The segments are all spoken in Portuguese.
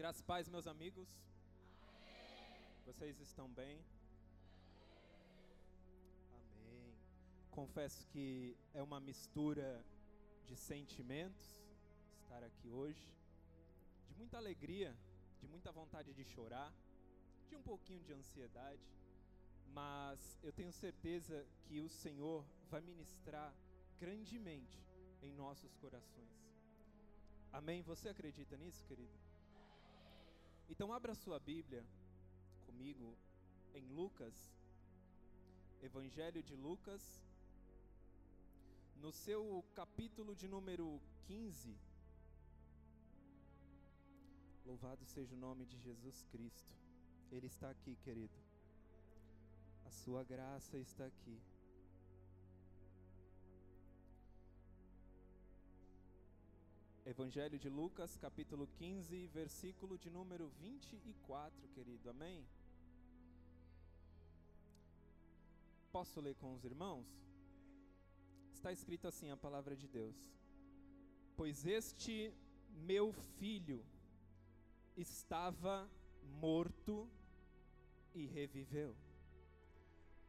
Graças paz, meus amigos. Amém. Vocês estão bem? Amém. Confesso que é uma mistura de sentimentos estar aqui hoje, de muita alegria, de muita vontade de chorar, de um pouquinho de ansiedade, mas eu tenho certeza que o Senhor vai ministrar grandemente em nossos corações. Amém? Você acredita nisso, querido? Então abra sua Bíblia comigo em Lucas, Evangelho de Lucas, no seu capítulo de número 15. Louvado seja o nome de Jesus Cristo. Ele está aqui, querido. A sua graça está aqui. Evangelho de Lucas, capítulo 15, versículo de número 24, querido. Amém? Posso ler com os irmãos? Está escrito assim a palavra de Deus: Pois este meu filho estava morto e reviveu.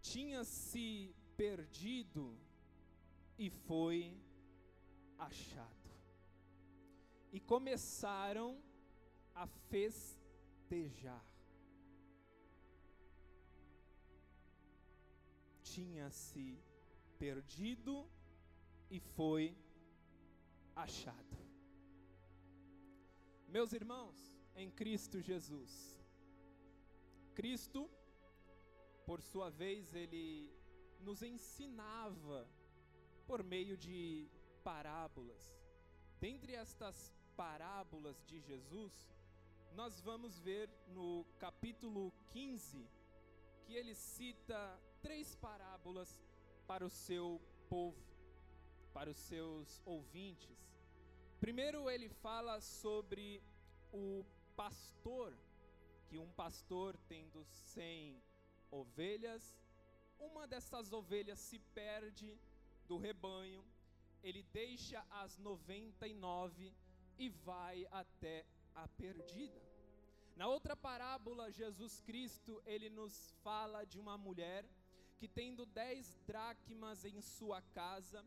Tinha se perdido e foi achado e começaram a festejar. Tinha-se perdido e foi achado. Meus irmãos, em Cristo Jesus, Cristo, por sua vez, ele nos ensinava por meio de parábolas. Dentre estas parábolas de Jesus, nós vamos ver no capítulo 15 que ele cita três parábolas para o seu povo, para os seus ouvintes. Primeiro, ele fala sobre o pastor, que um pastor tendo cem ovelhas, uma dessas ovelhas se perde do rebanho, ele deixa as 99 e vai até a perdida. Na outra parábola, Jesus Cristo, ele nos fala de uma mulher que tendo dez dracmas em sua casa,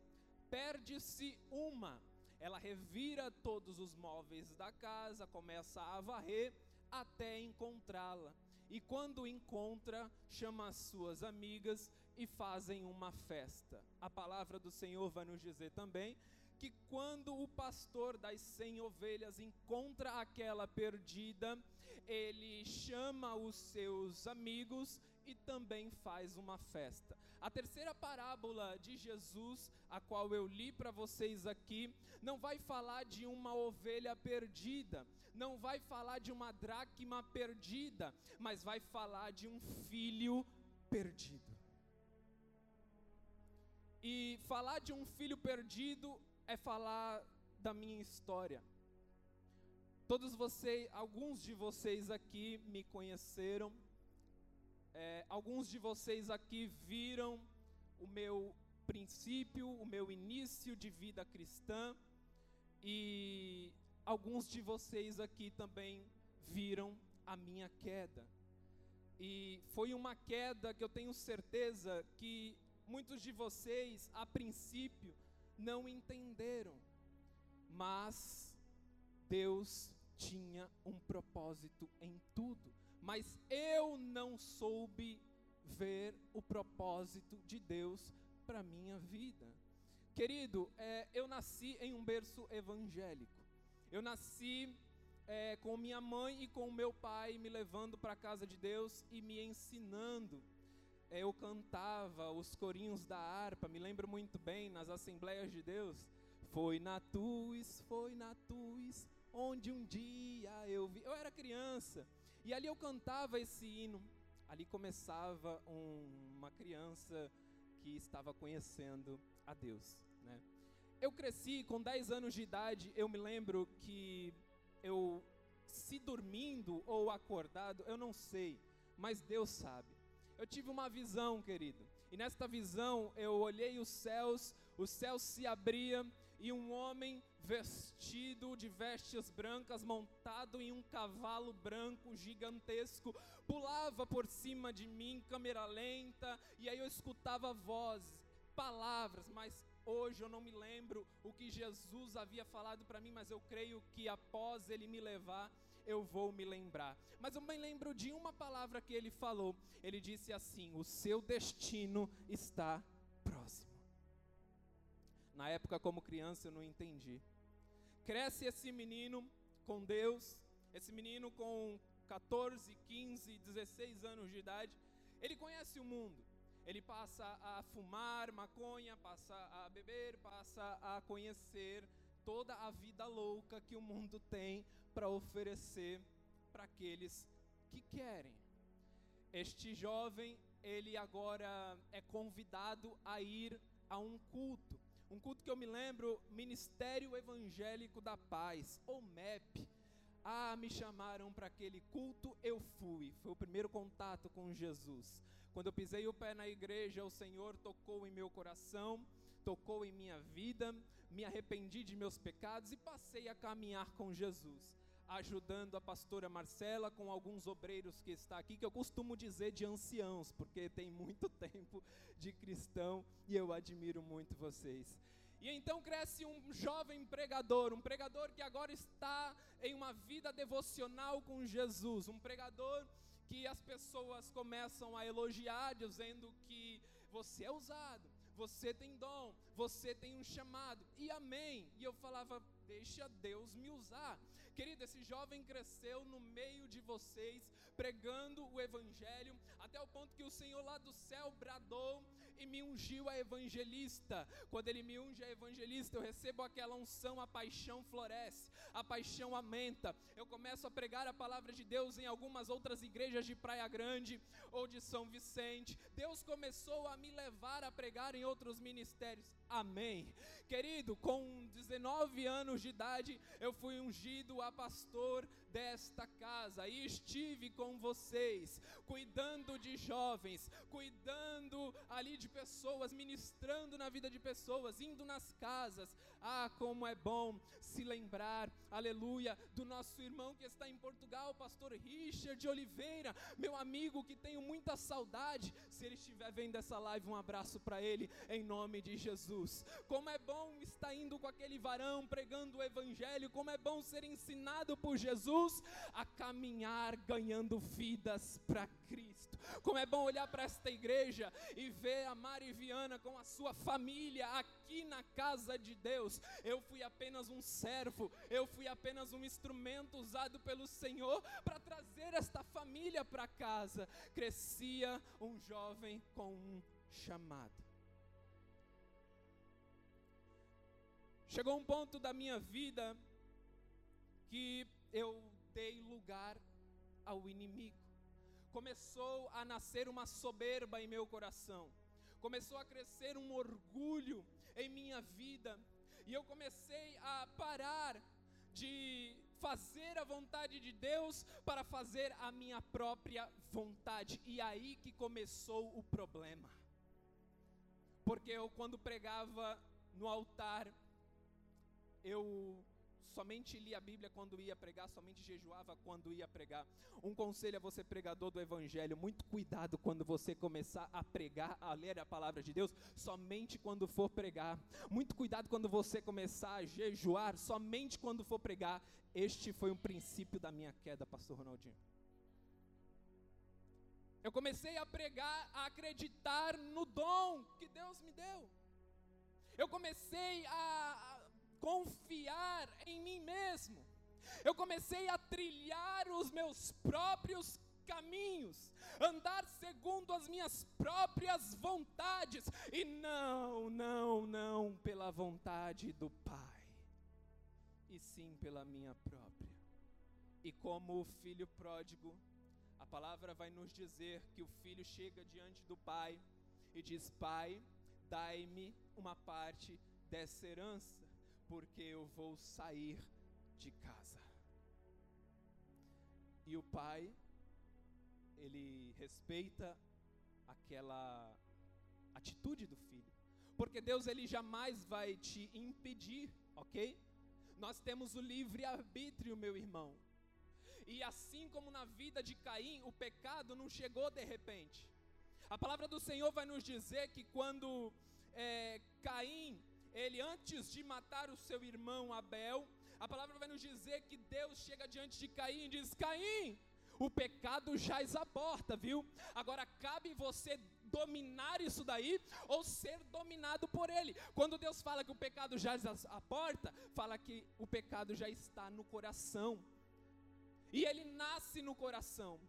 perde-se uma. Ela revira todos os móveis da casa, começa a varrer até encontrá-la. E quando encontra, chama as suas amigas e fazem uma festa. A palavra do Senhor vai nos dizer também que quando o pastor das cem ovelhas encontra aquela perdida, ele chama os seus amigos e também faz uma festa. A terceira parábola de Jesus, a qual eu li para vocês aqui, não vai falar de uma ovelha perdida, não vai falar de uma dracma perdida, mas vai falar de um filho perdido. E falar de um filho perdido é falar da minha história. Todos vocês, alguns de vocês aqui me conheceram, é, alguns de vocês aqui viram o meu princípio, o meu início de vida cristã, e alguns de vocês aqui também viram a minha queda. E foi uma queda que eu tenho certeza que muitos de vocês, a princípio, não entenderam, mas Deus tinha um propósito em tudo, mas eu não soube ver o propósito de Deus para minha vida. Querido, é, eu nasci em um berço evangélico. Eu nasci é, com minha mãe e com meu pai me levando para a casa de Deus e me ensinando eu cantava os corinhos da harpa, me lembro muito bem, nas Assembleias de Deus. Foi na Tuis, foi na Tuis, onde um dia eu vi. Eu era criança, e ali eu cantava esse hino. Ali começava um, uma criança que estava conhecendo a Deus, né? Eu cresci com 10 anos de idade, eu me lembro que eu, se dormindo ou acordado, eu não sei, mas Deus sabe eu tive uma visão, querido. E nesta visão eu olhei os céus, os céus se abriam e um homem vestido de vestes brancas, montado em um cavalo branco gigantesco, pulava por cima de mim, câmera lenta, e aí eu escutava vozes, palavras, mas hoje eu não me lembro o que Jesus havia falado para mim, mas eu creio que após ele me levar, eu vou me lembrar. Mas eu me lembro de uma palavra que ele falou. Ele disse assim: O seu destino está próximo. Na época, como criança, eu não entendi. Cresce esse menino com Deus, esse menino com 14, 15, 16 anos de idade, ele conhece o mundo. Ele passa a fumar maconha, passa a beber, passa a conhecer toda a vida louca que o mundo tem para oferecer para aqueles que querem. Este jovem, ele agora é convidado a ir a um culto. Um culto que eu me lembro, Ministério Evangélico da Paz, ou MEP. Ah, me chamaram para aquele culto, eu fui. Foi o primeiro contato com Jesus. Quando eu pisei o pé na igreja, o Senhor tocou em meu coração, tocou em minha vida, me arrependi de meus pecados e passei a caminhar com Jesus ajudando a pastora Marcela com alguns obreiros que está aqui, que eu costumo dizer de anciãos, porque tem muito tempo de cristão e eu admiro muito vocês. E então cresce um jovem pregador, um pregador que agora está em uma vida devocional com Jesus, um pregador que as pessoas começam a elogiar, dizendo que você é usado, você tem dom, você tem um chamado, e amém. E eu falava, deixa Deus me usar. Querido, esse jovem cresceu no meio de vocês, pregando o Evangelho, até o ponto que o Senhor lá do céu bradou e me ungiu a evangelista. Quando ele me unge a evangelista, eu recebo aquela unção, a paixão floresce, a paixão aumenta. Eu começo a pregar a palavra de Deus em algumas outras igrejas de Praia Grande ou de São Vicente. Deus começou a me levar a pregar em outros ministérios. Amém. Querido, com 19 anos de idade, eu fui ungido a pastor desta casa e estive com vocês, cuidando de jovens, cuidando ali de pessoas, ministrando na vida de pessoas, indo nas casas. Ah, como é bom se lembrar, aleluia, do nosso irmão que está em Portugal, pastor Richard Oliveira, meu amigo que tenho muita saudade. Se ele estiver vendo essa live, um abraço para ele em nome de Jesus. Como é bom estar indo com aquele varão pregando o evangelho, como é bom ser ensinado por Jesus a caminhar ganhando vidas para Cristo. Como é bom olhar para esta igreja e ver a Mari Viana com a sua família aqui na casa de Deus. Eu fui apenas um servo, eu fui apenas um instrumento usado pelo Senhor para trazer esta família para casa. Crescia um jovem com um chamado. Chegou um ponto da minha vida que eu dei lugar ao inimigo. Começou a nascer uma soberba em meu coração. Começou a crescer um orgulho em minha vida. E eu comecei a parar de fazer a vontade de Deus para fazer a minha própria vontade. E aí que começou o problema. Porque eu, quando pregava no altar, eu somente lia a Bíblia quando ia pregar, somente jejuava quando ia pregar. Um conselho a você, pregador do Evangelho: muito cuidado quando você começar a pregar, a ler a palavra de Deus, somente quando for pregar. Muito cuidado quando você começar a jejuar, somente quando for pregar. Este foi um princípio da minha queda, Pastor Ronaldinho. Eu comecei a pregar, a acreditar no dom que Deus me deu. Eu comecei a, confiar em mim mesmo. Eu comecei a trilhar os meus próprios caminhos, andar segundo as minhas próprias vontades e não, não, não pela vontade do Pai, e sim pela minha própria. E como o filho pródigo, a palavra vai nos dizer que o filho chega diante do pai e diz: Pai, dai-me uma parte dessa herança porque eu vou sair de casa. E o pai, ele respeita aquela atitude do filho, Porque Deus ele jamais vai te impedir, ok? Nós temos o livre arbítrio, meu irmão. E assim como na vida de Caim, o pecado não chegou de repente. A palavra do Senhor vai nos dizer que quando é, Caim, ele antes de matar o seu irmão Abel, a palavra vai nos dizer que Deus chega diante de Caim e diz: Caim, o pecado já aborta, viu? Agora cabe você dominar isso daí ou ser dominado por ele. Quando Deus fala que o pecado já a porta, fala que o pecado já está no coração. E ele nasce no coração.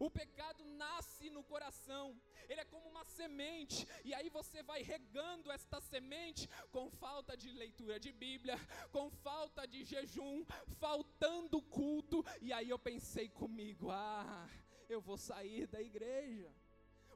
O pecado nasce no coração, ele é como uma semente, e aí você vai regando esta semente com falta de leitura de Bíblia, com falta de jejum, faltando culto, e aí eu pensei comigo: ah, eu vou sair da igreja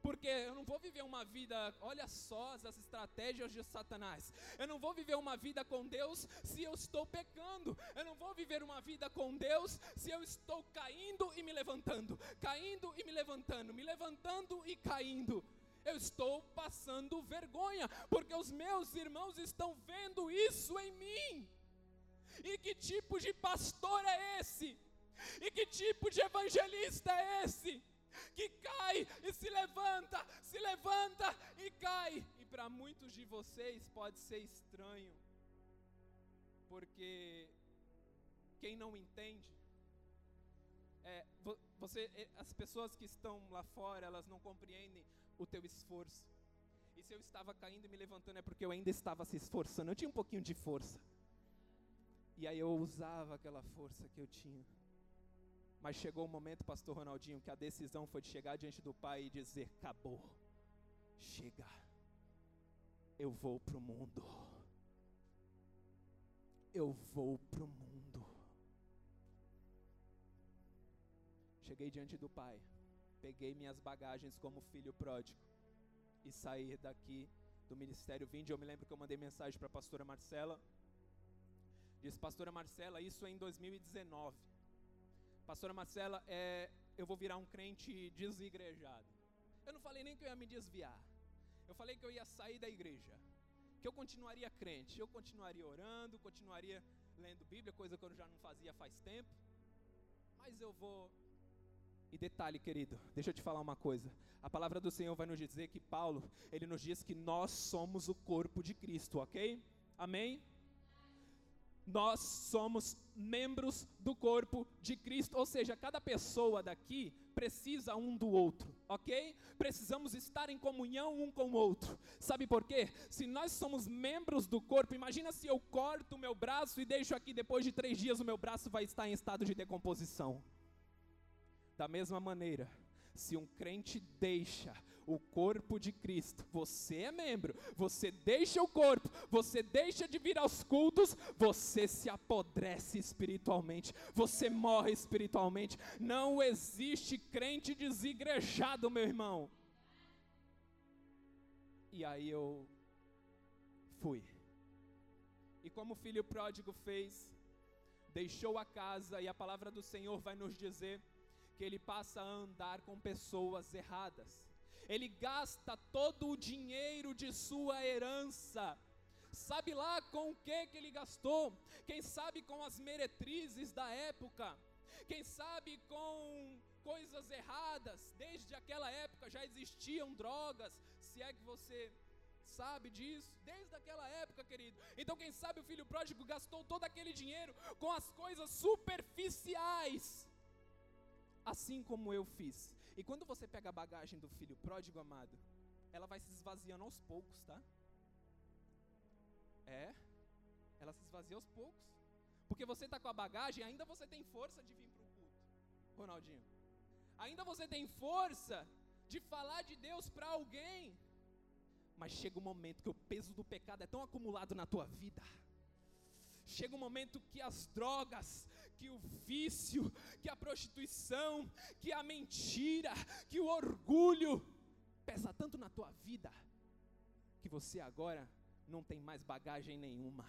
porque eu não vou viver uma vida, olha só as estratégias de Satanás. Eu não vou viver uma vida com Deus se eu estou pecando. Eu não vou viver uma vida com Deus se eu estou caindo e me levantando, caindo e me levantando, me levantando e caindo. Eu estou passando vergonha, porque os meus irmãos estão vendo isso em mim. E que tipo de pastor é esse? E que tipo de evangelista é esse? Que cai e se levanta, se levanta e cai. E para muitos de vocês pode ser estranho, porque quem não entende, é, você, é, as pessoas que estão lá fora, elas não compreendem o teu esforço. E se eu estava caindo e me levantando é porque eu ainda estava se esforçando. Eu tinha um pouquinho de força. E aí eu usava aquela força que eu tinha. Mas chegou o momento, pastor Ronaldinho, que a decisão foi de chegar diante do pai e dizer: acabou, chega, eu vou para o mundo. Eu vou para o mundo. Cheguei diante do pai, peguei minhas bagagens como filho pródigo e saí daqui do ministério Vinde. Eu me lembro que eu mandei mensagem para a pastora Marcela. Disse, pastora Marcela, isso é em 2019. Pastora Marcela, é, eu vou virar um crente desigrejado. Eu não falei nem que eu ia me desviar. Eu falei que eu ia sair da igreja. Que eu continuaria crente. Eu continuaria orando, continuaria lendo Bíblia, coisa que eu já não fazia faz tempo. Mas eu vou. E detalhe, querido, deixa eu te falar uma coisa. A palavra do Senhor vai nos dizer que Paulo, ele nos diz que nós somos o corpo de Cristo, ok? Amém? Nós somos membros do corpo de Cristo, ou seja, cada pessoa daqui precisa um do outro, ok? Precisamos estar em comunhão um com o outro. Sabe por quê? Se nós somos membros do corpo, imagina se eu corto o meu braço e deixo aqui depois de três dias o meu braço vai estar em estado de decomposição. Da mesma maneira, se um crente deixa o corpo de Cristo, você é membro, você deixa o corpo, você deixa de vir aos cultos, você se apodrece espiritualmente, você morre espiritualmente. Não existe crente desigrejado, meu irmão. E aí eu fui. E como o filho pródigo fez, deixou a casa, e a palavra do Senhor vai nos dizer que ele passa a andar com pessoas erradas ele gasta todo o dinheiro de sua herança. Sabe lá com o que que ele gastou? Quem sabe com as meretrizes da época? Quem sabe com coisas erradas? Desde aquela época já existiam drogas, se é que você sabe disso, desde aquela época, querido. Então, quem sabe o filho pródigo gastou todo aquele dinheiro com as coisas superficiais, assim como eu fiz. E quando você pega a bagagem do filho pródigo amado, ela vai se esvaziando aos poucos, tá? É, ela se esvazia aos poucos. Porque você está com a bagagem, ainda você tem força de vir para o culto, Ronaldinho. Ainda você tem força de falar de Deus para alguém. Mas chega um momento que o peso do pecado é tão acumulado na tua vida. Chega um momento que as drogas, que o vício, que a prostituição, que a mentira, que o orgulho pesa tanto na tua vida que você agora não tem mais bagagem nenhuma.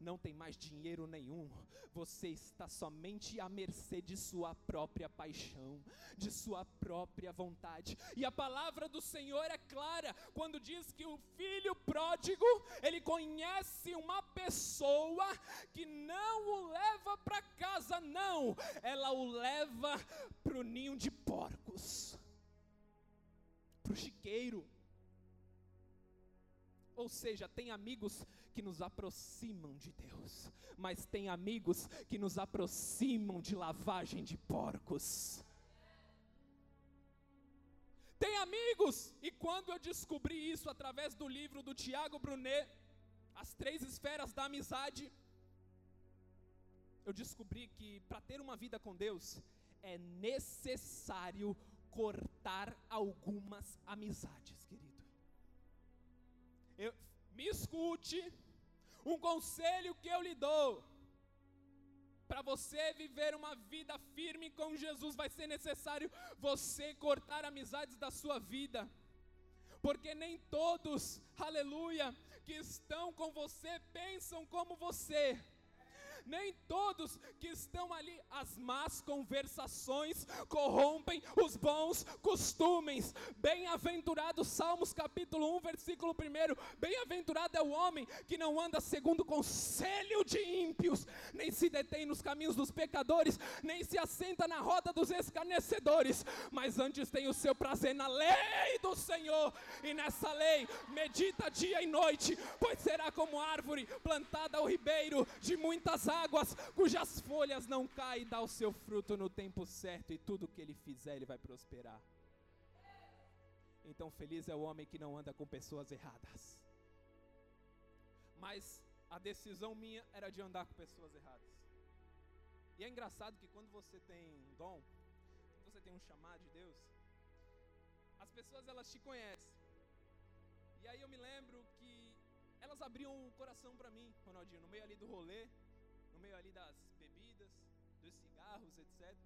Não tem mais dinheiro nenhum, você está somente à mercê de sua própria paixão, de sua própria vontade. E a palavra do Senhor é clara quando diz que o filho pródigo, ele conhece uma pessoa que não o leva para casa, não, ela o leva para o ninho de porcos, para o chiqueiro. Ou seja, tem amigos que nos aproximam de Deus, mas tem amigos que nos aproximam de lavagem de porcos. Tem amigos, e quando eu descobri isso através do livro do Tiago Brunet, As Três Esferas da Amizade, eu descobri que para ter uma vida com Deus é necessário cortar algumas amizades, querido. Eu, me escute, um conselho que eu lhe dou. Para você viver uma vida firme com Jesus, vai ser necessário você cortar amizades da sua vida. Porque nem todos, aleluia, que estão com você pensam como você nem todos que estão ali, as más conversações corrompem os bons costumes. Bem-aventurado, Salmos capítulo 1, versículo 1. Bem-aventurado é o homem que não anda segundo o conselho de ímpios, nem se detém nos caminhos dos pecadores, nem se assenta na roda dos escarnecedores, mas antes tem o seu prazer na lei do Senhor, e nessa lei medita dia e noite, pois será como árvore plantada ao ribeiro de muitas águas, cujas folhas não caem, dá o seu fruto no tempo certo, e tudo que ele fizer, ele vai prosperar. Então, feliz é o homem que não anda com pessoas erradas. Mas a decisão minha era de andar com pessoas erradas. E é engraçado que quando você tem um dom, você tem um chamado de Deus, as pessoas elas te conhecem. E aí eu me lembro que elas abriam o coração para mim, Ronaldinho, no meio ali do rolê meio ali das bebidas, dos cigarros, etc.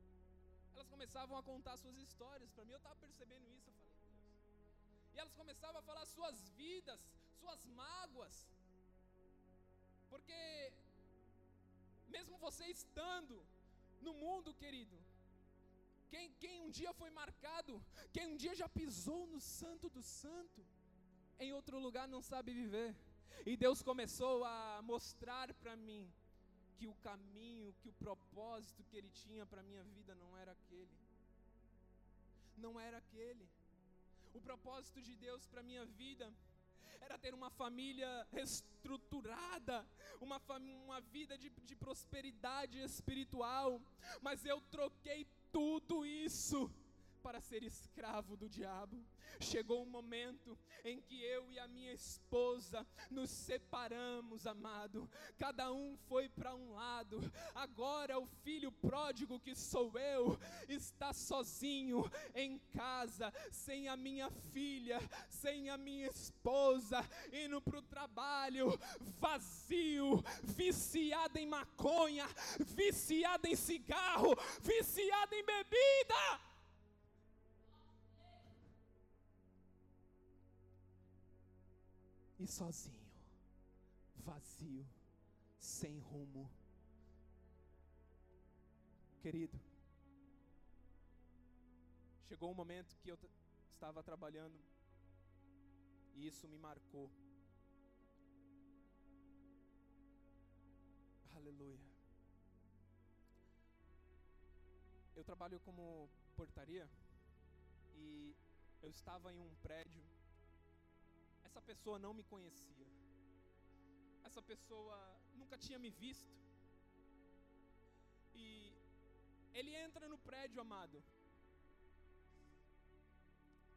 Elas começavam a contar suas histórias para mim. Eu estava percebendo isso. Eu falei, Deus. E elas começavam a falar suas vidas, suas mágoas. Porque, mesmo você estando no mundo, querido, quem, quem um dia foi marcado, quem um dia já pisou no santo do santo, em outro lugar não sabe viver. E Deus começou a mostrar para mim que o caminho, que o propósito que Ele tinha para a minha vida não era aquele. Não era aquele. O propósito de Deus para a minha vida era ter uma família reestruturada, uma, uma vida de, de prosperidade espiritual, mas eu troquei tudo isso para ser escravo do diabo. Chegou um momento em que eu e a minha esposa nos separamos, amado. Cada um foi para um lado. Agora o filho pródigo que sou eu está sozinho em casa, sem a minha filha, sem a minha esposa, indo para o trabalho, vazio, viciado em maconha, viciado em cigarro, viciado em bebida. E sozinho, vazio, sem rumo. Querido, chegou um momento que eu estava trabalhando e isso me marcou. Aleluia. Eu trabalho como portaria e eu estava em um prédio essa pessoa não me conhecia. Essa pessoa nunca tinha me visto. E ele entra no prédio, amado.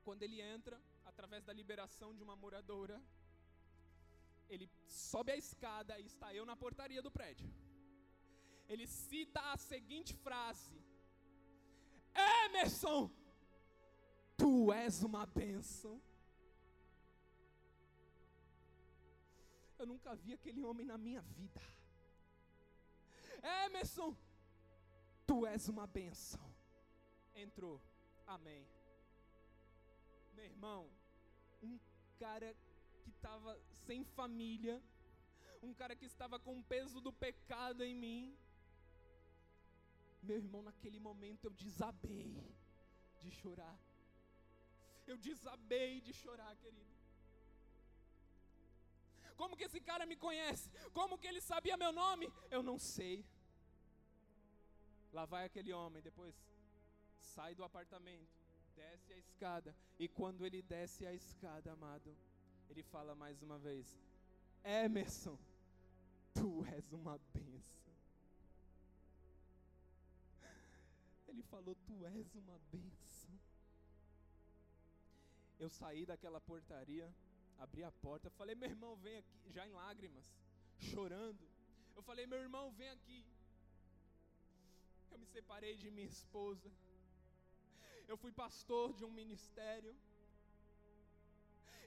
Quando ele entra, através da liberação de uma moradora, ele sobe a escada e está eu na portaria do prédio. Ele cita a seguinte frase: Emerson, tu és uma bênção. Eu nunca vi aquele homem na minha vida. Emerson, tu és uma benção. Entrou. Amém. Meu irmão, um cara que estava sem família, um cara que estava com o peso do pecado em mim. Meu irmão, naquele momento eu desabei de chorar. Eu desabei de chorar, querido. Como que esse cara me conhece? Como que ele sabia meu nome? Eu não sei. Lá vai aquele homem, depois sai do apartamento, desce a escada, e quando ele desce a escada, amado, ele fala mais uma vez: Emerson, tu és uma benção. Ele falou: Tu és uma benção. Eu saí daquela portaria, abri a porta, falei: Meu irmão, vem aqui, já em lágrimas, chorando. Eu falei: Meu irmão, vem aqui. Eu me separei de minha esposa. Eu fui pastor de um ministério.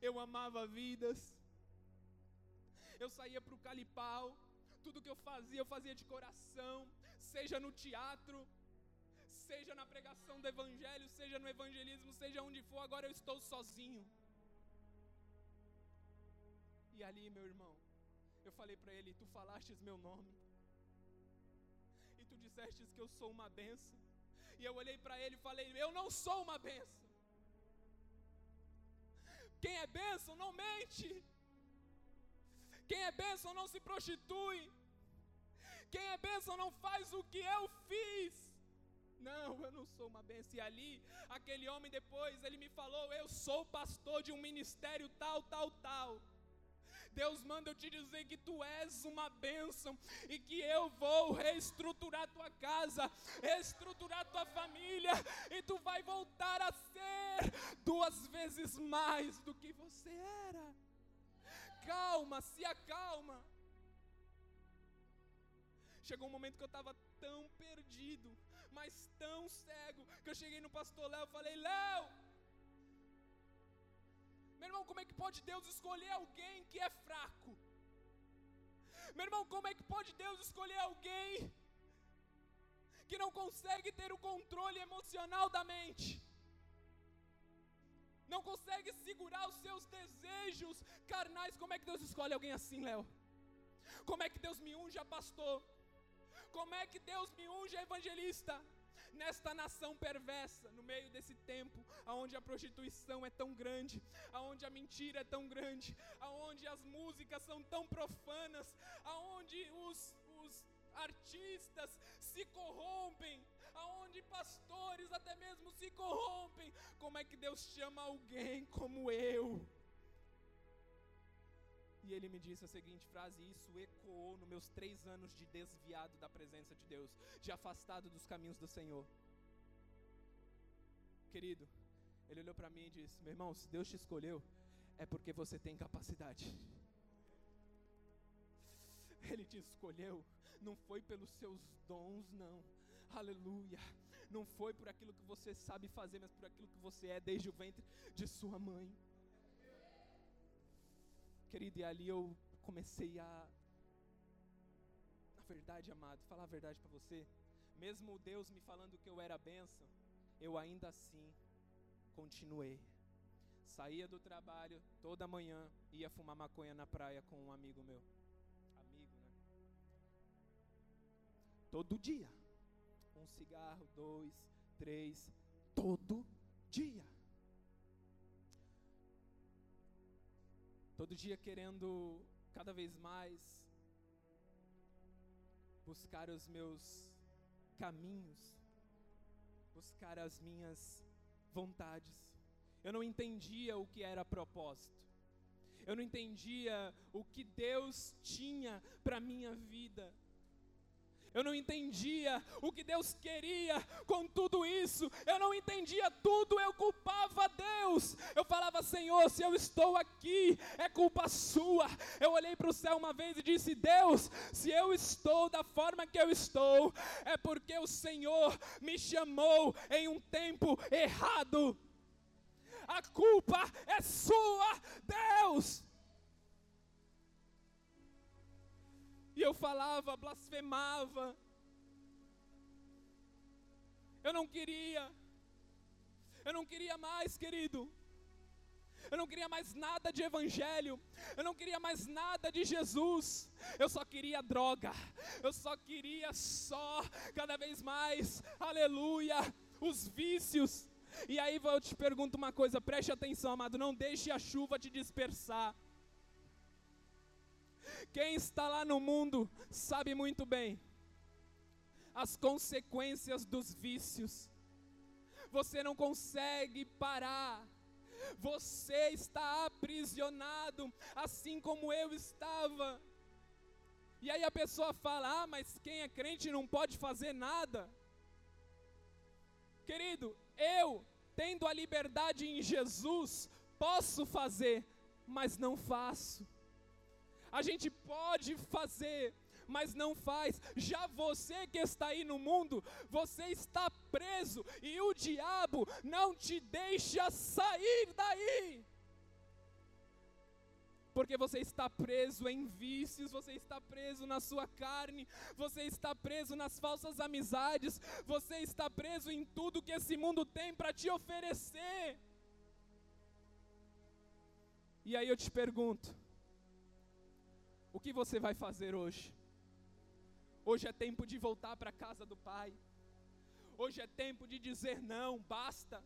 Eu amava vidas. Eu saía para o calipau. Tudo que eu fazia, eu fazia de coração. Seja no teatro, seja na pregação do Evangelho, seja no evangelismo, seja onde for, agora eu estou sozinho. E ali, meu irmão, eu falei para ele: Tu falastes meu nome, e tu dissestes que eu sou uma benção. E eu olhei para ele e falei: Eu não sou uma benção. Quem é benção não mente. Quem é benção não se prostitui. Quem é benção não faz o que eu fiz. Não, eu não sou uma benção. E ali, aquele homem depois, ele me falou: Eu sou pastor de um ministério tal, tal, tal. Deus manda eu te dizer que tu és uma bênção e que eu vou reestruturar tua casa, reestruturar tua família e tu vai voltar a ser duas vezes mais do que você era. Calma, se acalma. Chegou um momento que eu estava tão perdido, mas tão cego, que eu cheguei no pastor Léo e falei: Léo, meu irmão, como é que pode Deus escolher alguém que é fraco? Meu irmão, como é que pode Deus escolher alguém que não consegue ter o controle emocional da mente? Não consegue segurar os seus desejos carnais. Como é que Deus escolhe alguém assim, Léo? Como é que Deus me unge a pastor? Como é que Deus me unge a evangelista? Nesta nação perversa, no meio desse tempo, aonde a prostituição é tão grande, aonde a mentira é tão grande, aonde as músicas são tão profanas, aonde os, os artistas se corrompem, aonde pastores até mesmo se corrompem. Como é que Deus chama alguém como eu? E ele me disse a seguinte frase, e isso ecoou nos meus três anos de desviado da presença de Deus, de afastado dos caminhos do Senhor. Querido, ele olhou para mim e disse: Meu irmão, se Deus te escolheu, é porque você tem capacidade. Ele te escolheu, não foi pelos seus dons, não. Aleluia. Não foi por aquilo que você sabe fazer, mas por aquilo que você é desde o ventre de sua mãe. Querido, e ali eu comecei a. Na verdade, amado, falar a verdade para você. Mesmo Deus me falando que eu era benção, eu ainda assim continuei. Saía do trabalho toda manhã, ia fumar maconha na praia com um amigo meu. Amigo, né? Todo dia. Um cigarro, dois, três, todo dia. Todo dia querendo cada vez mais buscar os meus caminhos, buscar as minhas vontades. Eu não entendia o que era propósito. Eu não entendia o que Deus tinha para minha vida. Eu não entendia o que Deus queria com tudo isso. Eu não entendia tudo, eu culpava Deus. Eu falava, Senhor, se eu estou aqui, é culpa sua. Eu olhei para o céu uma vez e disse: Deus, se eu estou da forma que eu estou, é porque o Senhor me chamou em um tempo errado. A culpa é sua, Deus. E eu falava, blasfemava. Eu não queria. Eu não queria mais, querido. Eu não queria mais nada de evangelho. Eu não queria mais nada de Jesus. Eu só queria droga. Eu só queria só cada vez mais. Aleluia. Os vícios. E aí eu te pergunto uma coisa, preste atenção, amado, não deixe a chuva te dispersar. Quem está lá no mundo sabe muito bem as consequências dos vícios. Você não consegue parar você está aprisionado, assim como eu estava. E aí a pessoa fala: Ah, mas quem é crente não pode fazer nada. Querido, eu, tendo a liberdade em Jesus, posso fazer, mas não faço. A gente pode fazer, mas não faz. Já você que está aí no mundo, você está preso e o diabo não te deixa sair daí. Porque você está preso em vícios, você está preso na sua carne, você está preso nas falsas amizades, você está preso em tudo que esse mundo tem para te oferecer. E aí eu te pergunto: o que você vai fazer hoje? Hoje é tempo de voltar para a casa do Pai. Hoje é tempo de dizer não, basta.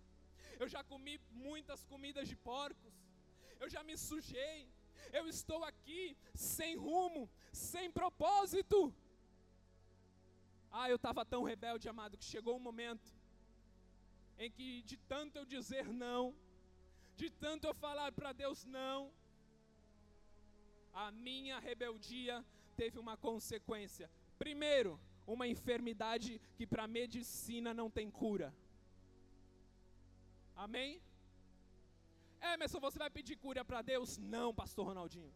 Eu já comi muitas comidas de porcos. Eu já me sujei. Eu estou aqui sem rumo, sem propósito. Ah, eu estava tão rebelde, amado, que chegou um momento em que, de tanto eu dizer não, de tanto eu falar para Deus não, a minha rebeldia teve uma consequência. Primeiro, uma enfermidade que para medicina não tem cura. Amém? Emerson, você vai pedir cura para Deus? Não, pastor Ronaldinho.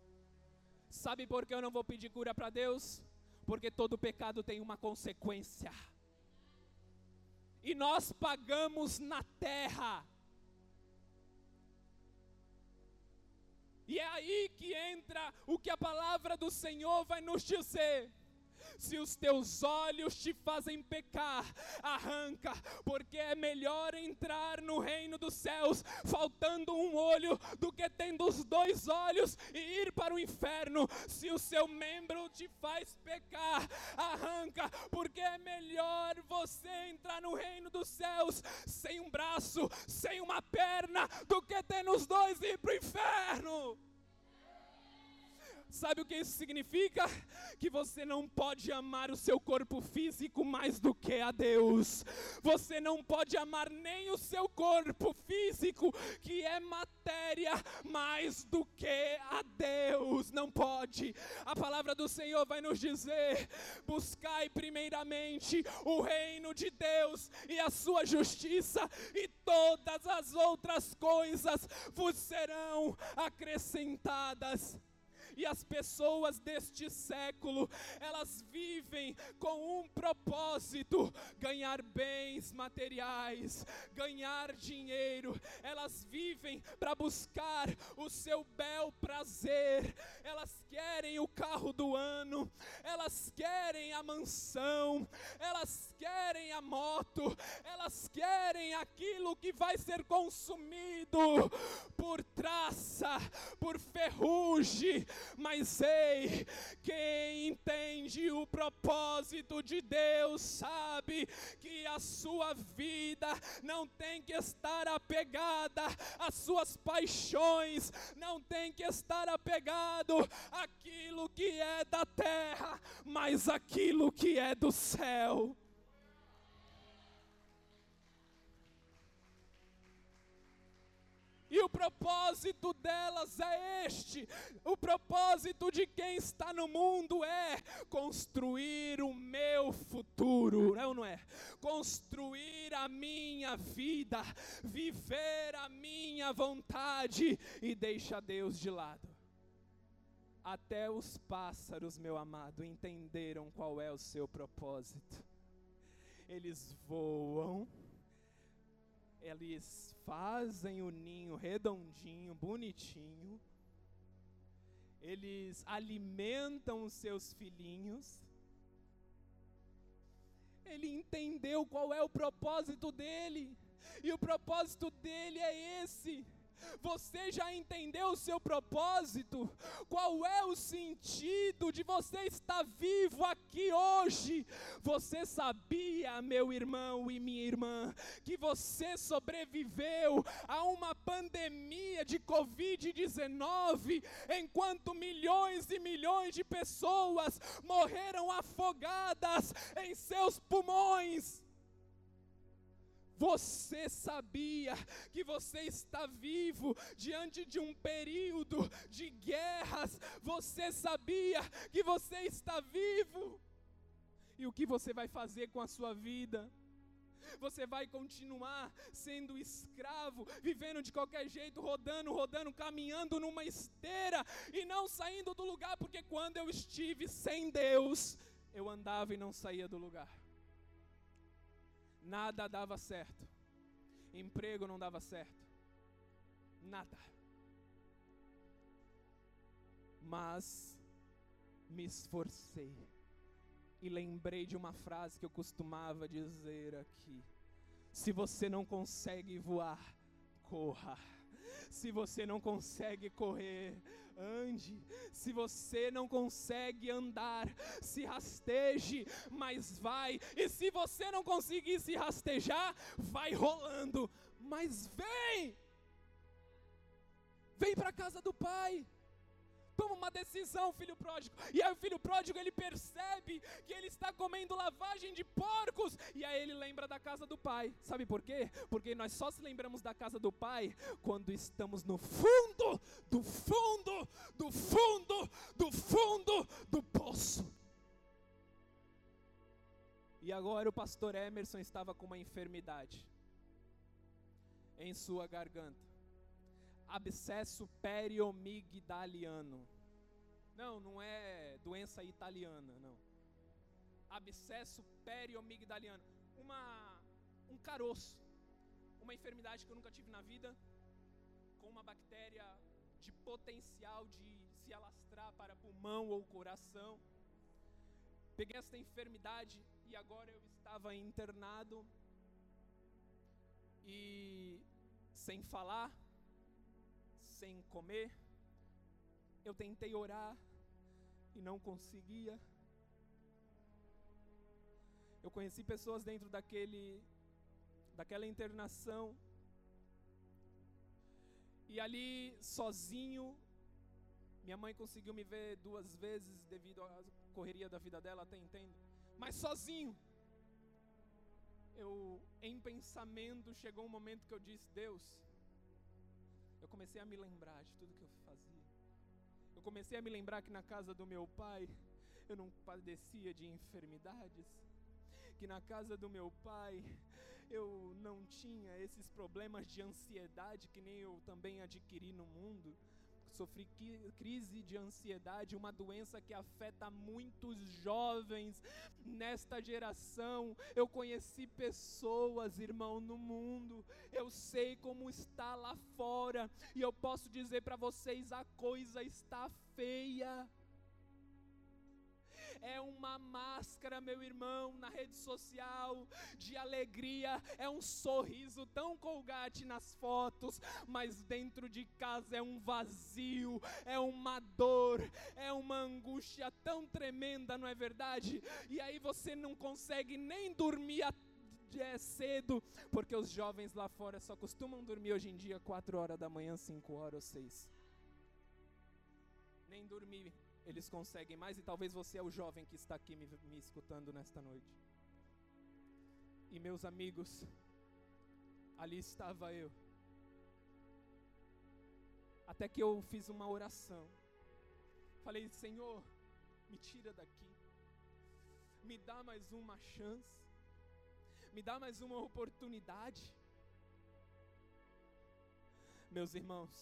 Sabe por que eu não vou pedir cura para Deus? Porque todo pecado tem uma consequência. E nós pagamos na terra. E é aí que entra o que a palavra do Senhor vai nos dizer. Se os teus olhos te fazem pecar, arranca, porque é melhor entrar no reino dos céus faltando um olho do que tendo os dois olhos e ir para o inferno. Se o seu membro te faz pecar, arranca, porque é melhor você entrar no reino dos céus sem um braço, sem uma perna, do que tendo os dois e ir para o inferno. Sabe o que isso significa? Que você não pode amar o seu corpo físico mais do que a Deus. Você não pode amar nem o seu corpo físico, que é matéria, mais do que a Deus. Não pode. A palavra do Senhor vai nos dizer: buscai primeiramente o reino de Deus e a sua justiça, e todas as outras coisas vos serão acrescentadas. E as pessoas deste século, elas vivem com um propósito: ganhar bens materiais, ganhar dinheiro. Elas vivem para buscar o seu bel prazer. Elas querem o carro do ano, elas querem a mansão, elas querem a moto, elas querem aquilo que vai ser consumido por traça, por ferrugem, mas ei, quem entende o propósito de Deus sabe que a sua vida não tem que estar apegada às suas paixões, não tem que estar apegado àquilo que é da terra, mas aquilo que é do céu. E o propósito delas é este: o propósito de quem está no mundo é construir o meu futuro, é ou não é? Construir a minha vida, viver a minha vontade e deixa Deus de lado. Até os pássaros, meu amado, entenderam qual é o seu propósito. Eles voam eles fazem o ninho redondinho, bonitinho. Eles alimentam os seus filhinhos. Ele entendeu qual é o propósito dele. E o propósito dele é esse: Você já entendeu o seu propósito? Qual é o sentido de você estar vivo aqui hoje? Você sabia, meu irmão e minha irmã, que você sobreviveu a uma pandemia de Covid-19 enquanto milhões e milhões de pessoas morreram afogadas em seus pulmões? Você sabia que você está vivo diante de um período de guerras? Você sabia que você está vivo? E o que você vai fazer com a sua vida? Você vai continuar sendo escravo, vivendo de qualquer jeito, rodando, rodando, caminhando numa esteira e não saindo do lugar, porque quando eu estive sem Deus, eu andava e não saía do lugar nada dava certo. Emprego não dava certo. Nada. Mas me esforcei e lembrei de uma frase que eu costumava dizer aqui: se você não consegue voar, corra. Se você não consegue correr, ande. Se você não consegue andar, se rasteje, mas vai. E se você não conseguir se rastejar, vai rolando, mas vem. Vem para a casa do Pai. Toma uma decisão, filho pródigo. E aí o filho pródigo ele percebe que ele está comendo lavagem de porcos. E aí ele lembra da casa do pai. Sabe por quê? Porque nós só se lembramos da casa do pai quando estamos no fundo, do fundo, do fundo, do fundo do poço. E agora o pastor Emerson estava com uma enfermidade em sua garganta abscesso periomigdaliano. Não, não é doença italiana, não. Abscesso periomigdaliano. Uma, um caroço. Uma enfermidade que eu nunca tive na vida. Com uma bactéria de potencial de se alastrar para pulmão ou coração. Peguei essa enfermidade e agora eu estava internado. E sem falar, sem comer. Eu tentei orar e não conseguia. Eu conheci pessoas dentro daquele daquela internação. E ali sozinho, minha mãe conseguiu me ver duas vezes devido à correria da vida dela, até entendo. Mas sozinho, eu em pensamento chegou um momento que eu disse: Deus, eu comecei a me lembrar de tudo que eu fazia. Eu comecei a me lembrar que na casa do meu pai eu não padecia de enfermidades, que na casa do meu pai eu não tinha esses problemas de ansiedade que nem eu também adquiri no mundo sofri crise de ansiedade, uma doença que afeta muitos jovens nesta geração. Eu conheci pessoas, irmão, no mundo. Eu sei como está lá fora e eu posso dizer para vocês a coisa está feia é uma máscara, meu irmão, na rede social de alegria, é um sorriso tão colgate nas fotos, mas dentro de casa é um vazio, é uma dor, é uma angústia tão tremenda, não é verdade? E aí você não consegue nem dormir é cedo, porque os jovens lá fora só costumam dormir hoje em dia 4 horas da manhã, 5 horas ou 6. Nem dormir eles conseguem mais, e talvez você é o jovem que está aqui me, me escutando nesta noite. E meus amigos, ali estava eu. Até que eu fiz uma oração. Falei, Senhor, me tira daqui. Me dá mais uma chance. Me dá mais uma oportunidade. Meus irmãos,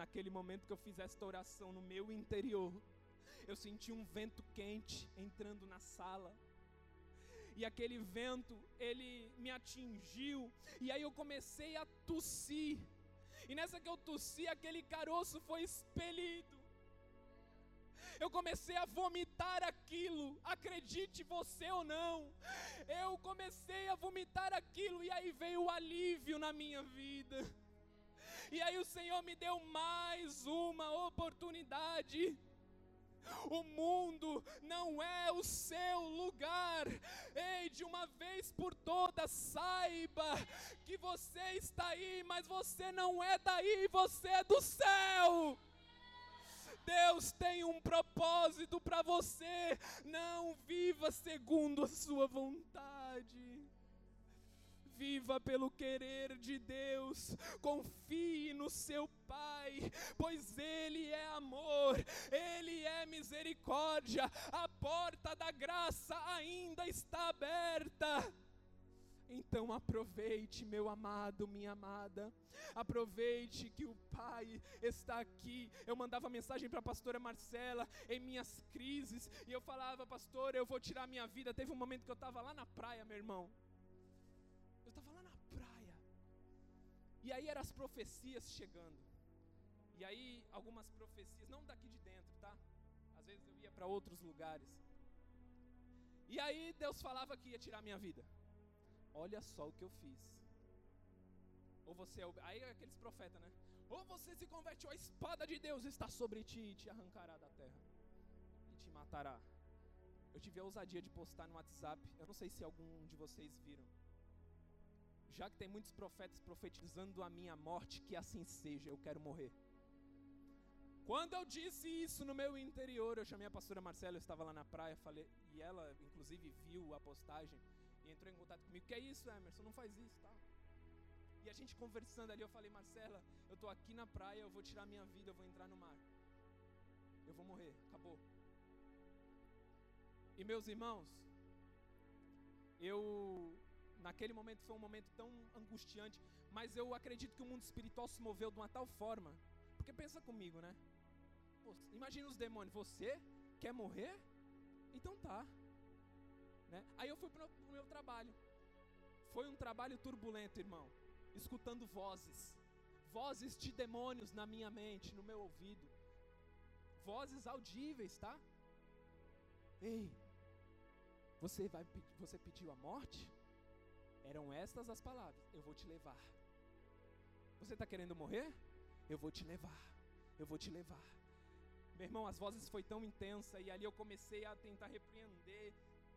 naquele momento que eu fiz esta oração no meu interior, eu senti um vento quente entrando na sala. E aquele vento, ele me atingiu, e aí eu comecei a tossir. E nessa que eu tossi, aquele caroço foi expelido. Eu comecei a vomitar aquilo, acredite você ou não. Eu comecei a vomitar aquilo e aí veio o alívio na minha vida. E aí o Senhor me deu mais uma oportunidade. O mundo não é o seu lugar. Ei, de uma vez por todas, saiba que você está aí, mas você não é daí, você é do céu. Deus tem um propósito para você. Não viva segundo a sua vontade viva pelo querer de Deus, confie no seu Pai, pois Ele é amor, Ele é misericórdia, a porta da graça ainda está aberta. Então aproveite, meu amado, minha amada. Aproveite que o Pai está aqui. Eu mandava mensagem para a pastora Marcela em minhas crises e eu falava, pastor, eu vou tirar minha vida. Teve um momento que eu estava lá na praia, meu irmão. E aí eram as profecias chegando. E aí algumas profecias, não daqui de dentro, tá? Às vezes eu ia para outros lugares. E aí Deus falava que ia tirar minha vida. Olha só o que eu fiz. Ou você, é aí é aqueles profetas, né? Ou você se converte, ou a espada de Deus está sobre ti e te arrancará da terra e te matará. Eu tive a ousadia de postar no WhatsApp. Eu não sei se algum de vocês viram. Já que tem muitos profetas profetizando a minha morte, que assim seja, eu quero morrer. Quando eu disse isso no meu interior, eu chamei a pastora Marcela, eu estava lá na praia, falei, e ela inclusive viu a postagem e entrou em contato comigo. Que é isso, Emerson? Não faz isso, tá? E a gente conversando ali, eu falei, Marcela, eu estou aqui na praia, eu vou tirar minha vida, eu vou entrar no mar. Eu vou morrer, acabou. E meus irmãos, eu naquele momento foi um momento tão angustiante, mas eu acredito que o mundo espiritual se moveu de uma tal forma. Porque pensa comigo, né? imagina os demônios, você quer morrer? Então tá. Né? Aí eu fui para o meu trabalho. Foi um trabalho turbulento, irmão. Escutando vozes. Vozes de demônios na minha mente, no meu ouvido. Vozes audíveis, tá? Ei, você vai você pediu a morte? Eram estas as palavras: Eu vou te levar. Você está querendo morrer? Eu vou te levar. Eu vou te levar. Meu irmão, as vozes foi tão intensa e ali eu comecei a tentar repreender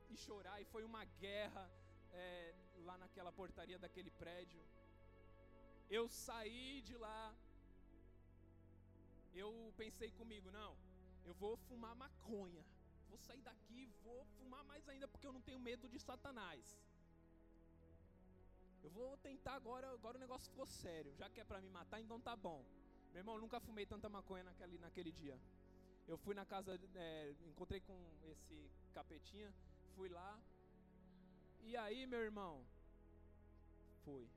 e chorar, e foi uma guerra é, lá naquela portaria daquele prédio. Eu saí de lá, eu pensei comigo, não, eu vou fumar maconha, vou sair daqui, vou fumar mais ainda porque eu não tenho medo de Satanás. Eu vou tentar agora, agora o negócio ficou sério, já que é para me matar, então tá bom. Meu irmão, nunca fumei tanta maconha naquele, naquele dia. Eu fui na casa, é, encontrei com esse capetinha, fui lá. E aí, meu irmão, foi.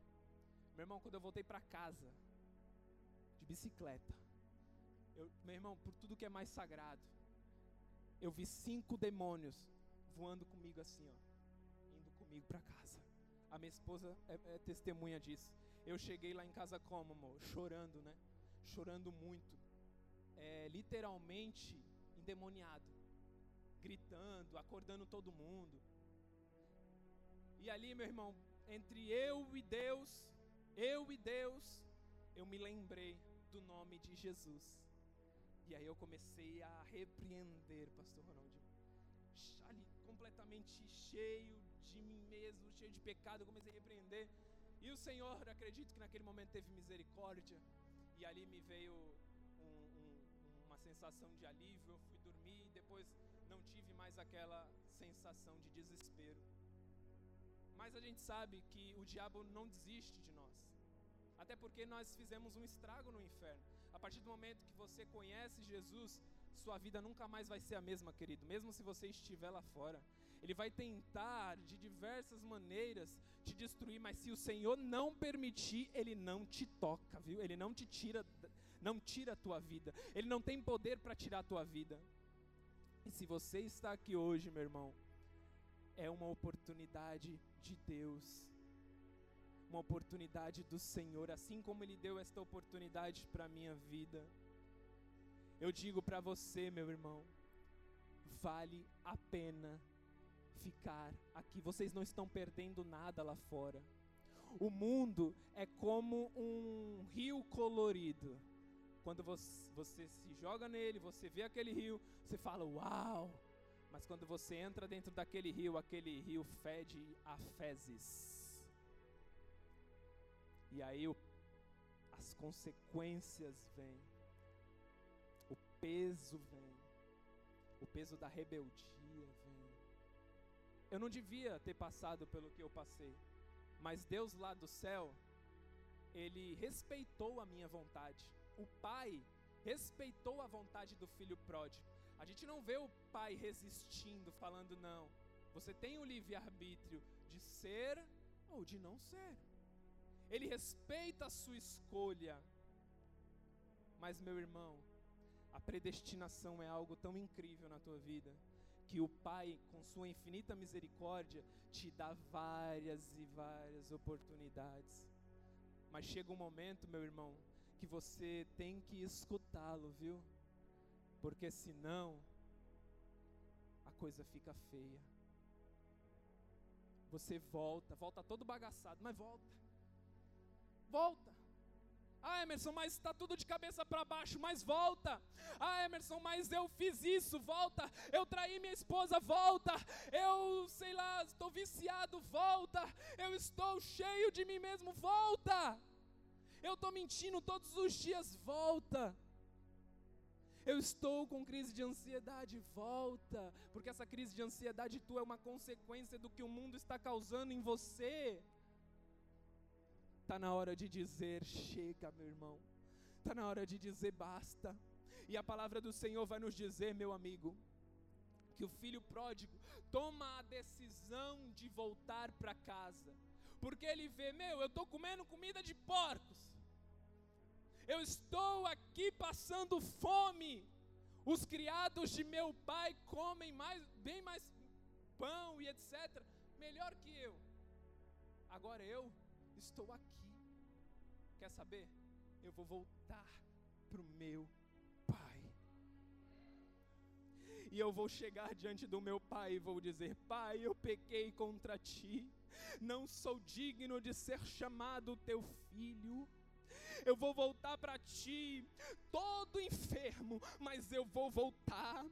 Meu irmão, quando eu voltei para casa de bicicleta, eu, meu irmão, por tudo que é mais sagrado, eu vi cinco demônios voando comigo assim, ó, indo comigo para casa. A minha esposa é, é, testemunha disso. Eu cheguei lá em casa como, amor? Chorando, né? Chorando muito. É, literalmente endemoniado gritando, acordando todo mundo. E ali, meu irmão, entre eu e Deus, eu e Deus, eu me lembrei do nome de Jesus. E aí eu comecei a repreender, pastor Ronaldo. Ali completamente cheio de mim mesmo, cheio de pecado, eu comecei a repreender. E o Senhor, acredito que naquele momento teve misericórdia. E ali me veio um, um, uma sensação de alívio. Eu fui dormir e depois não tive mais aquela sensação de desespero. Mas a gente sabe que o diabo não desiste de nós. Até porque nós fizemos um estrago no inferno. A partir do momento que você conhece Jesus, sua vida nunca mais vai ser a mesma, querido, mesmo se você estiver lá fora. Ele vai tentar de diversas maneiras te destruir, mas se o Senhor não permitir, ele não te toca, viu? Ele não te tira, não tira a tua vida. Ele não tem poder para tirar a tua vida. E se você está aqui hoje, meu irmão, é uma oportunidade de Deus, uma oportunidade do Senhor, assim como Ele deu esta oportunidade para a minha vida. Eu digo para você, meu irmão, vale a pena ficar aqui. Vocês não estão perdendo nada lá fora. O mundo é como um rio colorido. Quando você, você se joga nele, você vê aquele rio, você fala, uau! Mas quando você entra dentro daquele rio, aquele rio fede a fezes. E aí o, as consequências vêm. O peso vem. O peso da rebeldia vem. Eu não devia ter passado pelo que eu passei. Mas Deus lá do céu, ele respeitou a minha vontade. O pai respeitou a vontade do filho pródigo. A gente não vê o pai resistindo, falando não. Você tem o livre-arbítrio de ser ou de não ser. Ele respeita a sua escolha. Mas, meu irmão, a predestinação é algo tão incrível na tua vida que o Pai, com sua infinita misericórdia, te dá várias e várias oportunidades. Mas chega um momento, meu irmão, que você tem que escutá-lo, viu? Porque senão a coisa fica feia. Você volta, volta todo bagaçado, mas volta. Volta. Ah, Emerson, mas está tudo de cabeça para baixo, mas volta. Ah, Emerson, mas eu fiz isso, volta. Eu traí minha esposa, volta. Eu, sei lá, estou viciado, volta. Eu estou cheio de mim mesmo, volta. Eu estou mentindo todos os dias, volta. Eu estou com crise de ansiedade, volta, porque essa crise de ansiedade tua é uma consequência do que o mundo está causando em você. Está na hora de dizer chega, meu irmão. Está na hora de dizer basta. E a palavra do Senhor vai nos dizer, meu amigo, que o filho pródigo toma a decisão de voltar para casa. Porque ele vê, meu, eu estou comendo comida de porcos. Eu estou aqui passando fome. Os criados de meu pai comem mais, bem mais pão e etc. Melhor que eu. Agora eu estou aqui. Quer saber? Eu vou voltar para o meu pai. E eu vou chegar diante do meu pai e vou dizer: Pai, eu pequei contra ti. Não sou digno de ser chamado teu filho. Eu vou voltar para ti, todo enfermo, mas eu vou voltar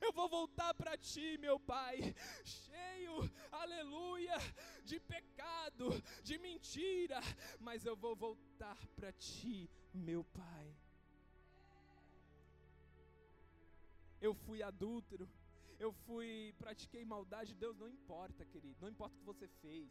eu vou voltar para ti, meu Pai, cheio, aleluia, de pecado, de mentira, mas eu vou voltar para ti, meu Pai. Eu fui adúltero, eu fui, pratiquei maldade, Deus não importa, querido, não importa o que você fez.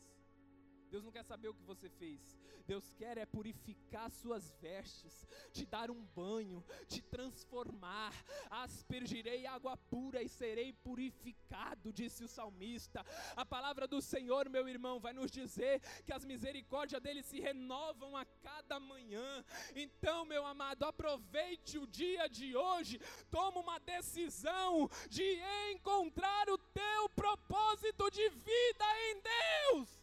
Deus não quer saber o que você fez. Deus quer é purificar suas vestes, te dar um banho, te transformar. Aspergirei água pura e serei purificado, disse o salmista. A palavra do Senhor, meu irmão, vai nos dizer que as misericórdias dele se renovam a cada manhã. Então, meu amado, aproveite o dia de hoje, toma uma decisão de encontrar o teu propósito de vida em Deus.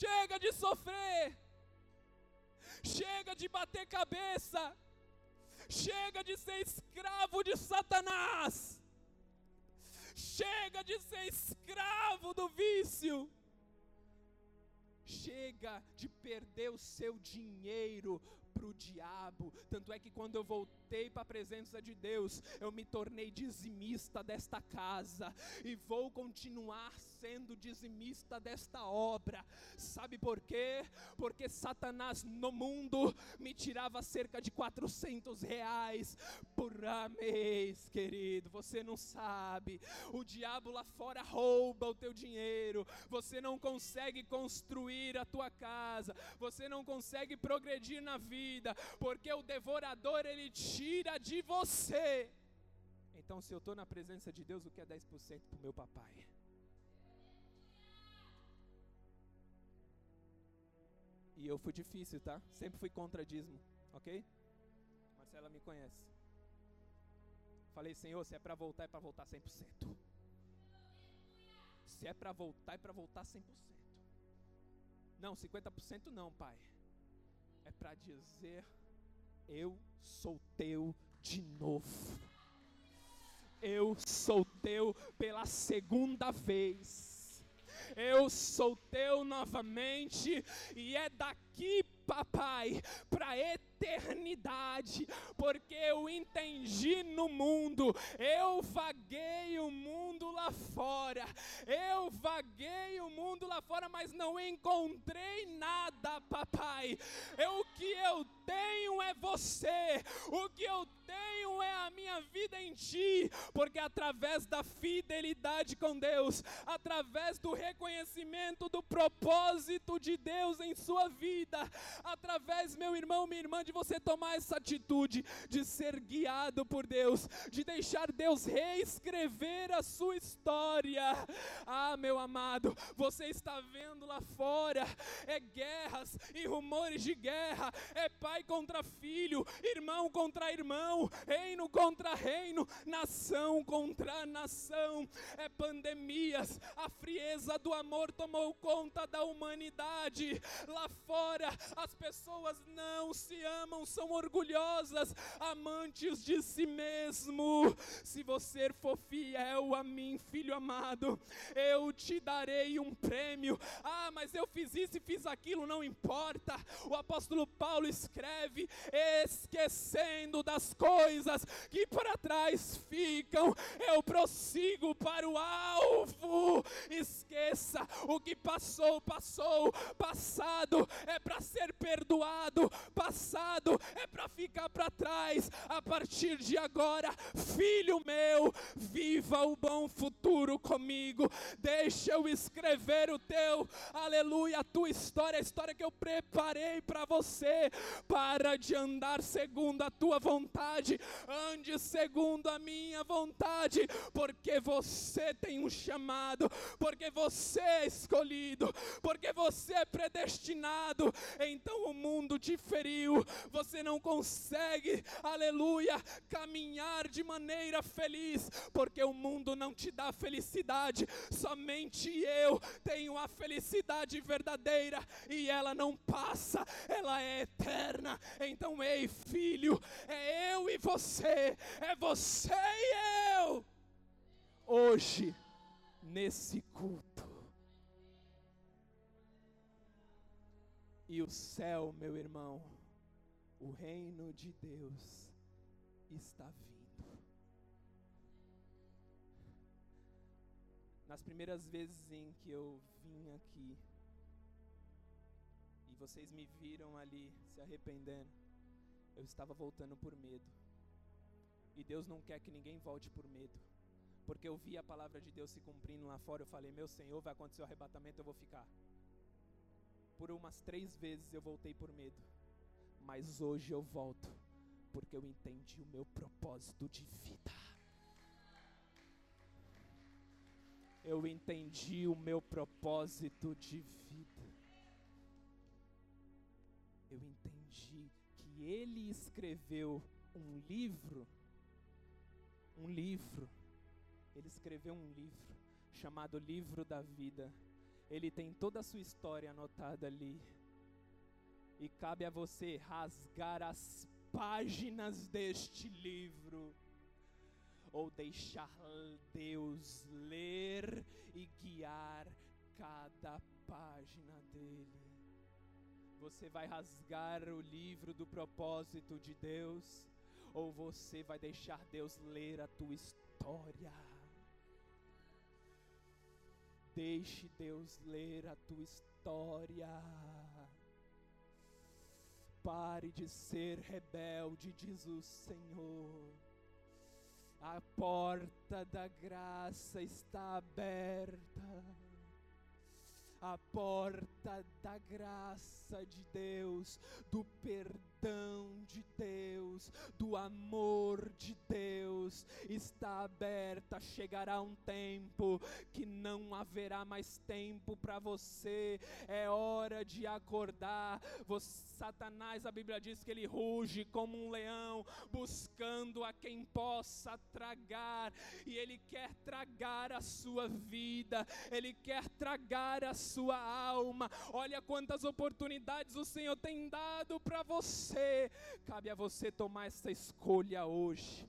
Chega de sofrer. Chega de bater cabeça. Chega de ser escravo de Satanás. Chega de ser escravo do vício. Chega de perder o seu dinheiro para o diabo. Tanto é que quando eu voltei para a presença de Deus, eu me tornei dizimista desta casa e vou continuar sendo dizimista desta obra. Sabe por quê? Porque Satanás no mundo me tirava cerca de 400 reais por mês, querido. Você não sabe. O diabo lá fora rouba o teu dinheiro. Você não consegue construir a tua casa. Você não consegue progredir na vida, porque o devorador ele tira de você. Então, se eu estou na presença de Deus, o que é 10% para o meu papai? E eu fui difícil, tá? Sempre fui contra dízimo, ok? Marcela me conhece. Falei, Senhor, se é para voltar, é para voltar 100%. Se é para voltar, é para voltar 100%. Não, 50% não, Pai. É para dizer, eu sou teu de novo. Eu sou teu pela segunda vez Eu sou teu novamente, e é daqui papai, para eternidade, porque eu entendi no mundo, eu vaguei o mundo lá fora, eu vaguei o mundo lá fora, mas não encontrei nada, papai. Eu, o que eu tenho é você, o que eu tenho é a minha vida em ti, porque através da fidelidade com Deus, através do reconhecimento do propósito de Deus em sua vida, através, meu irmão, minha irmã, de você tomar essa atitude de ser guiado por Deus, de deixar Deus reescrever a sua história. Ah, meu amado, você está vendo lá fora, é guerras e rumores de guerra, é pai contra filho, irmão contra irmão, reino contra reino, nação contra nação, é pandemias, a frieza do amor tomou conta da humanidade. Lá fora, as pessoas não se amam, são orgulhosas, amantes de si mesmo. Se você for fiel a mim, filho amado, eu te darei um prêmio. Ah, mas eu fiz isso e fiz aquilo, não importa. O apóstolo Paulo escreve: esquecendo das coisas que para trás ficam, eu prossigo para o alvo. Esqueça o que passou, passou, passado é para ser perdoado, passado é para ficar para trás. A partir de agora, filho meu, viva o bom futuro comigo. Deixa eu escrever o teu, aleluia, a tua história, a história que eu preparei para você. Para de andar segundo a tua vontade, ande segundo a minha vontade, porque você tem um chamado, porque você é escolhido, porque você é predestinado. Então o mundo te feriu, você não consegue, aleluia, caminhar de maneira feliz, porque o mundo não te dá felicidade, somente eu tenho a felicidade verdadeira e ela não passa, ela é eterna. Então, ei, filho, é eu e você, é você e eu, hoje, nesse culto. E o céu, meu irmão, o reino de Deus está vindo. Nas primeiras vezes em que eu vim aqui, e vocês me viram ali se arrependendo, eu estava voltando por medo. E Deus não quer que ninguém volte por medo. Porque eu vi a palavra de Deus se cumprindo lá fora, eu falei: Meu Senhor, vai acontecer o arrebatamento, eu vou ficar. Por umas três vezes eu voltei por medo, mas hoje eu volto, porque eu entendi o meu propósito de vida. Eu entendi o meu propósito de vida. Eu entendi que Ele escreveu um livro, um livro, Ele escreveu um livro chamado Livro da Vida ele tem toda a sua história anotada ali. E cabe a você rasgar as páginas deste livro ou deixar Deus ler e guiar cada página dele. Você vai rasgar o livro do propósito de Deus ou você vai deixar Deus ler a tua história? Deixe Deus ler a tua história. Pare de ser rebelde, diz o Senhor. A porta da graça está aberta. A porta da graça de Deus, do perdão perdão de Deus, do amor de Deus está aberta. Chegará um tempo que não haverá mais tempo para você. É hora de acordar. Você, Satanás, a Bíblia diz que ele ruge como um leão, buscando a quem possa tragar, e ele quer tragar a sua vida, ele quer tragar a sua alma. Olha quantas oportunidades o Senhor tem dado para você você, cabe a você tomar essa escolha hoje.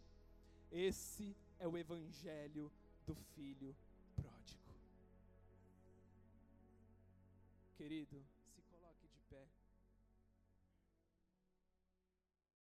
Esse é o evangelho do filho pródigo. Querido,